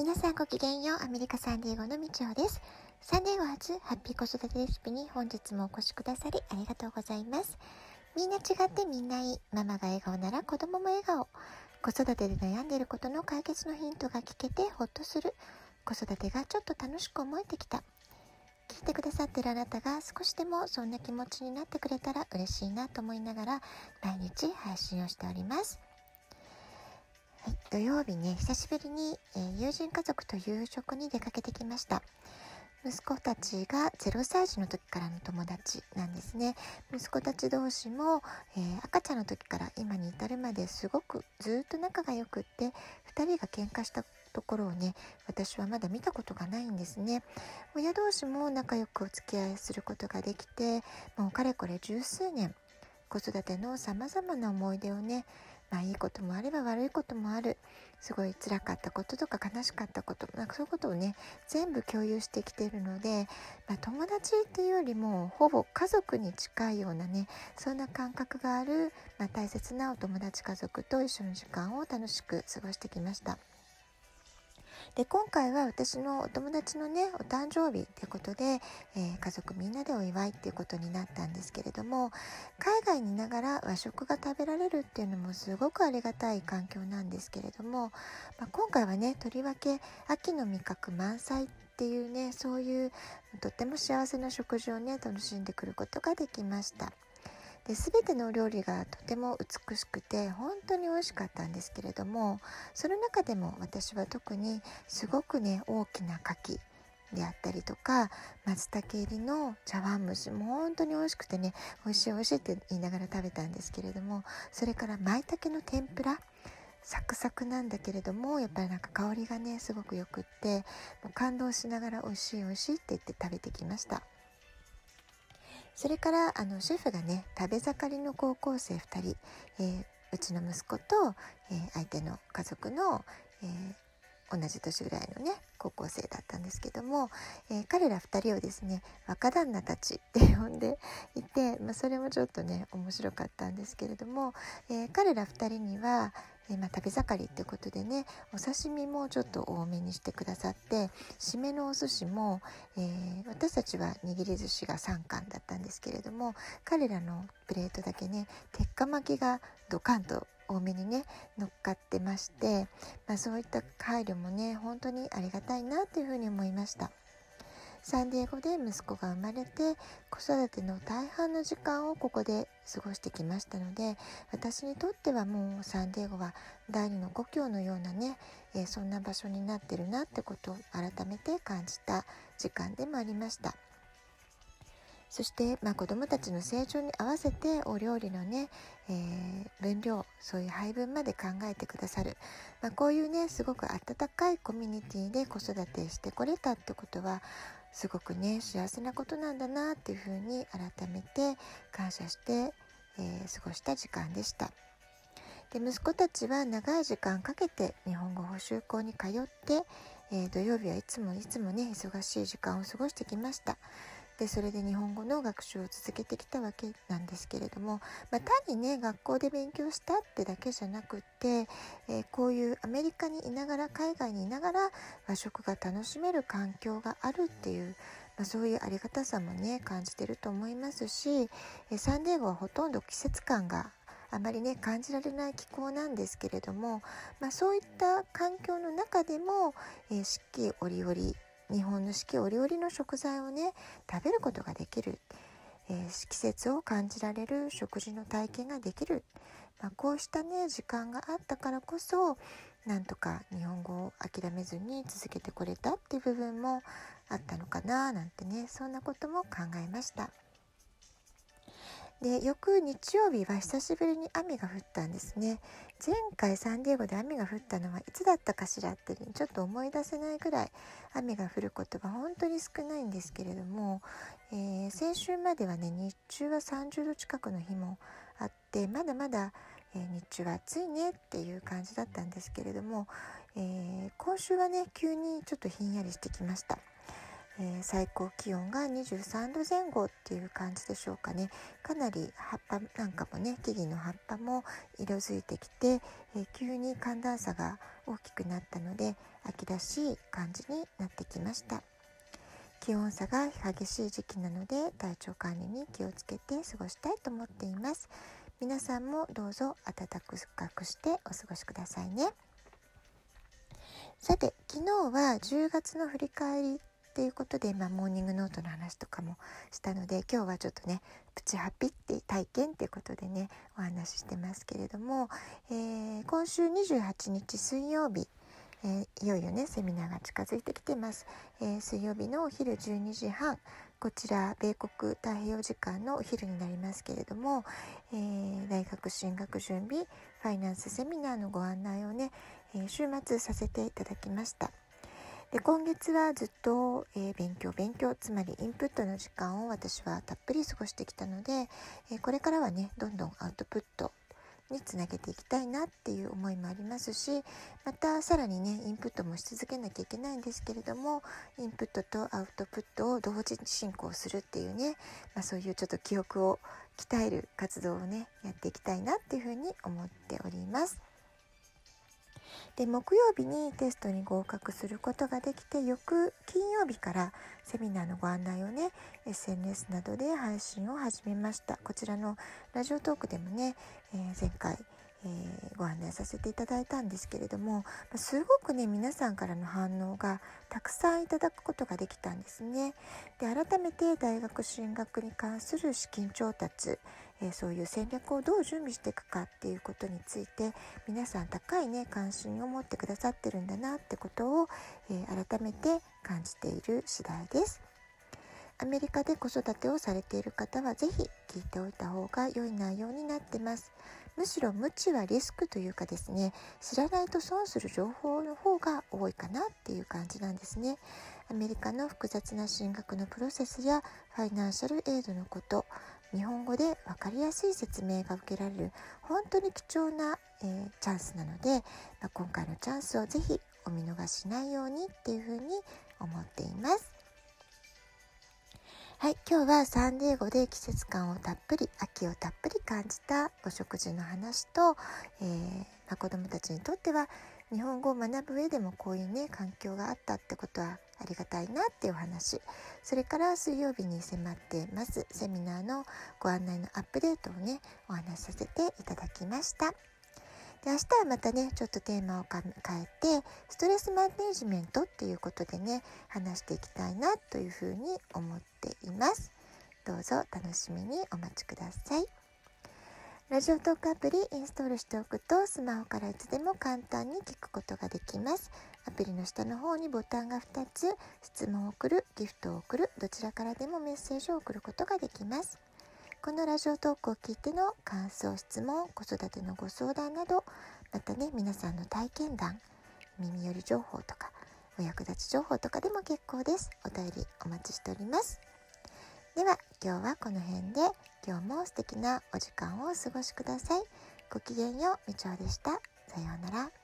皆さんごきげんよう。アメリカサンディエゴのみちおです。サンディエゴ初ハッピー子育てレシピに本日もお越しくださりありがとうございます。みんな違ってみんないい。ママが笑顔なら子供も笑顔。子育てで悩んでいることの解決のヒントが聞けてほっとする。子育てがちょっと楽しく思えてきた。聞いてくださってるあなたが少しでもそんな気持ちになってくれたら嬉しいなと思いながら毎日配信をしております。はい、土曜日ね、久しぶりに、えー、友人家族と夕食に出かけてきました。息子たちが0歳児の時からの友達なんですね。息子たち同士も、えー、赤ちゃんの時から今に至るまですごくずっと仲が良くって2人が喧嘩したところをね私はまだ見たことがないんですね親同士も仲良くお付き合いすることができてもうかれこれ十数年子育てのさまざまな思い出をねまあいいこともあれば悪いこともあるすごい辛かったこととか悲しかったことなんかそういうことをね全部共有してきてるので、まあ、友達っていうよりもほぼ家族に近いようなねそんな感覚がある、まあ、大切なお友達家族と一緒の時間を楽しく過ごしてきました。で今回は私のお友達のねお誕生日ってことで、えー、家族みんなでお祝いっていうことになったんですけれども海外にいながら和食が食べられるっていうのもすごくありがたい環境なんですけれども、まあ、今回はねとりわけ秋の味覚満載っていうねそういうとっても幸せな食事をね楽しんでくることができました。で全てのお料理がとても美しくて本当に美味しかったんですけれどもその中でも私は特にすごくね大きな牡蠣であったりとか松茸入りの茶碗蒸しも本当に美味しくてね美味しい美味しいって言いながら食べたんですけれどもそれから舞茸の天ぷらサクサクなんだけれどもやっぱりなんか香りがねすごくよくってもう感動しながら美味しい美味しいって言って食べてきました。それからあのシェフがね食べ盛りの高校生2人、えー、うちの息子と、えー、相手の家族の、えー、同じ年ぐらいのね高校生だったんですけども、え、彼ら2人をですね若旦那たちって呼んでいて、まあ、それもちょっとね面白かったんですけれども、え彼ら2人には、えまあ、食べ盛りってことでねお刺身もちょっと多めにしてくださって締めのお寿司も、えー、私たちは握り寿司が3貫だったんですけれども彼らのプレートだけね鉄火巻きがドカンと多めにね乗っかってまして、まあ、そういった配慮もね本当にありがたいなというふうに思いました。サンディエゴで息子が生まれて子育ての大半の時間をここで過ごしてきましたので私にとってはもうサンディエゴは第二の故郷のようなね、えー、そんな場所になってるなってことを改めて感じた時間でもありました。そして、まあ、子どもたちの成長に合わせてお料理のね、えー、分量そういう配分まで考えてくださる、まあ、こういうねすごく温かいコミュニティで子育てしてこれたってことはすごくね幸せなことなんだなっていうふうに改めて感謝して、えー、過ごした時間でした。で息子たちは長い時間かけて日本語補習校に通って、えー、土曜日はいつもいつもね忙しい時間を過ごしてきました。でそれで日本語の学習を続けてきたわけなんですけれども、まあ、単にね学校で勉強したってだけじゃなくって、えー、こういうアメリカにいながら海外にいながら和食が楽しめる環境があるっていう、まあ、そういうありがたさもね感じてると思いますし、えサンデーゴはほとんど季節感があまりね感じられない気候なんですけれども、まあ、そういった環境の中でも、えー、四季折々日本の四季折々の食材をね食べることができる、えー、季節を感じられる食事の体験ができる、まあ、こうしたね時間があったからこそなんとか日本語を諦めずに続けてこれたっていう部分もあったのかななんてねそんなことも考えました。で翌日曜日は久しぶりに雨が降ったんですね前回サンディエゴで雨が降ったのはいつだったかしらってちょっと思い出せないぐらい雨が降ることが本当に少ないんですけれども、えー、先週まではね日中は30度近くの日もあってまだまだ、えー、日中は暑いねっていう感じだったんですけれども、えー、今週はね急にちょっとひんやりしてきました。えー、最高気温が23度前後っていう感じでしょうかね。かなり葉っぱなんかもね木々の葉っぱも色づいてきて、えー、急に寒暖差が大きくなったので秋らしい感じになってきました。気温差が激しい時期なので体調管理に気をつけて過ごしたいと思っています。皆さんもどうぞ暖かくしてお過ごしくださいね。さて昨日は10月の振り返りっていうことで、まあ、モーニングノートの話とかもしたので今日はちょっとねプチハピって体験っていうことでねお話ししてますけれども、えー、今週28日水曜日えー、いよいよねセミナーが近づいてきてます、えー、水曜日のお昼12時半こちら米国太平洋時間のお昼になりますけれども、えー、大学進学準備ファイナンスセミナーのご案内をね、え週末させていただきました。で今月はずっと、え勉強勉強つまりインプットの時間を私はたっぷり過ごしてきたので、えこれからはねどんどんアウトプットにつなげていきたいなっていう思いもありますしまたさらにねインプットもし続けなきゃいけないんですけれどもインプットとアウトプットを同時進行するっていうね、まあ、そういうちょっと記憶を鍛える活動をねやっていきたいなっていうふうに思っております。で木曜日にテストに合格することができて翌金曜日からセミナーのご案内をね SNS などで配信を始めましたこちらのラジオトークでもね、えー、前回えー、ご案内させていただいたんですけれどもすごくね皆さんからの反応がたくさんいただくことができたんですね。で改めて大学進学に関する資金調達、えー、そういう戦略をどう準備していくかっていうことについて皆さん高いね関心を持ってくださってるんだなってことを、えー、改めて感じている次第です。アメリカで子育てをされている方は是非聞いておいた方が良い内容になってます。むしろ無知はリスクというかですね知らないと損する情報の方が多いかなっていう感じなんですねアメリカの複雑な進学のプロセスやファイナンシャルエイドのこと日本語で分かりやすい説明が受けられる本当に貴重な、えー、チャンスなので、まあ、今回のチャンスをぜひお見逃しないようにっていうふうに思っています。はい、今日はサンディエゴで季節感をたっぷり秋をたっぷり感じたお食事の話と、えー、まあ、子どもたちにとっては日本語を学ぶ上でもこういうね環境があったってことはありがたいなっていうお話。それから水曜日に迫ってます。セミナーのご案内のアップデートをねお話しさせていただきました。で明日はまたねちょっとテーマを変えてストレスマネジメントっていうことでね話していきたいなというふうに思っています。どうぞ楽しみにお待ちください。ラジオトークアプリインストールしておくとスマホからいつでも簡単に聞くことができます。アプリの下の方にボタンが2つ質問を送るギフトを送るどちらからでもメッセージを送ることができます。このラジオトークを聞いての感想質問子育てのご相談などまたね皆さんの体験談耳寄り情報とかお役立ち情報とかでも結構です。お便りお待ちしております。では今日はこの辺で。今日も素敵なお時間をお過ごしください。ごきげんようみちおでした。さようなら。